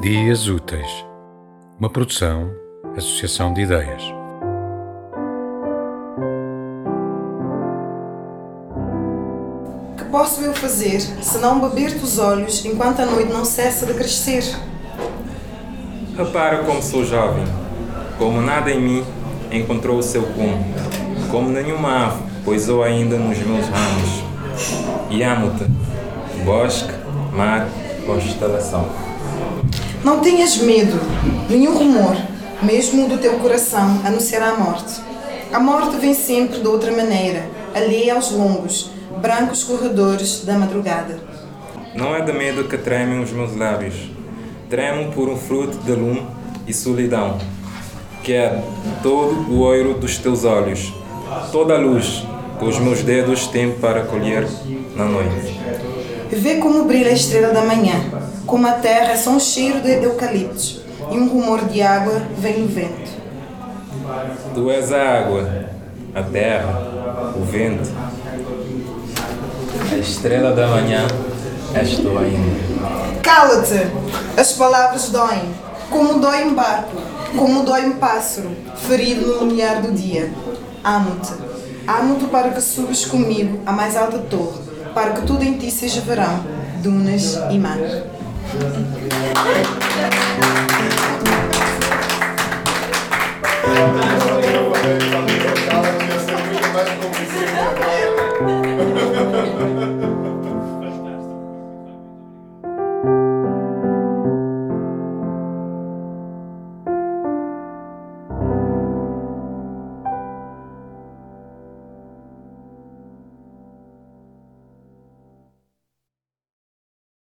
Dias Úteis, uma produção, associação de ideias. Que posso eu fazer se não beber-te os olhos enquanto a noite não cessa de crescer? Repara como sou jovem, como nada em mim encontrou o seu cume, como nenhuma ave poisou ainda nos meus ramos. E amo-te, bosque, mar, constelação. Não tenhas medo, nenhum rumor, mesmo do teu coração, anunciará a morte. A morte vem sempre de outra maneira, alheia aos longos, brancos corredores da madrugada. Não é de medo que tremem os meus lábios. Tremo por um fruto de lume e solidão, que é todo o ouro dos teus olhos, toda a luz que os meus dedos têm para colher na noite. Vê como brilha a estrela da manhã, como a terra é só um cheiro de eucaliptos e um rumor de água vem no vento. Tu és a água, a terra, o vento. A estrela da manhã és tu ainda. Cala-te! As palavras doem, como dói um barco, como dói um pássaro, ferido no lumiar do dia. Amo-te. Amo-te para que subas comigo à mais alta torre, para que tudo em ti seja verão, dunas e mar.